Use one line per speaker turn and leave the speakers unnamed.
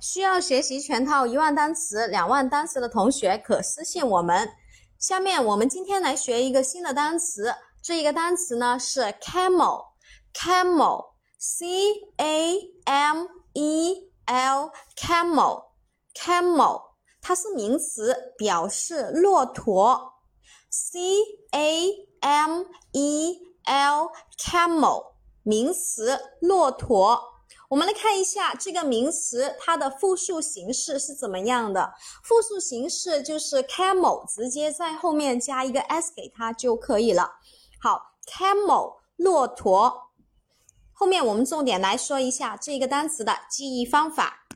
需要学习全套一万单词、两万单词的同学可私信我们。下面我们今天来学一个新的单词，这一个单词呢是 camel，camel，c a m e l，camel，camel，它是名词，表示骆驼，c a m e l，camel，名词，骆驼。我们来看一下这个名词，它的复数形式是怎么样的？复数形式就是 camel，直接在后面加一个 s 给它就可以了。好，camel，骆驼。后面我们重点来说一下这个单词的记忆方法。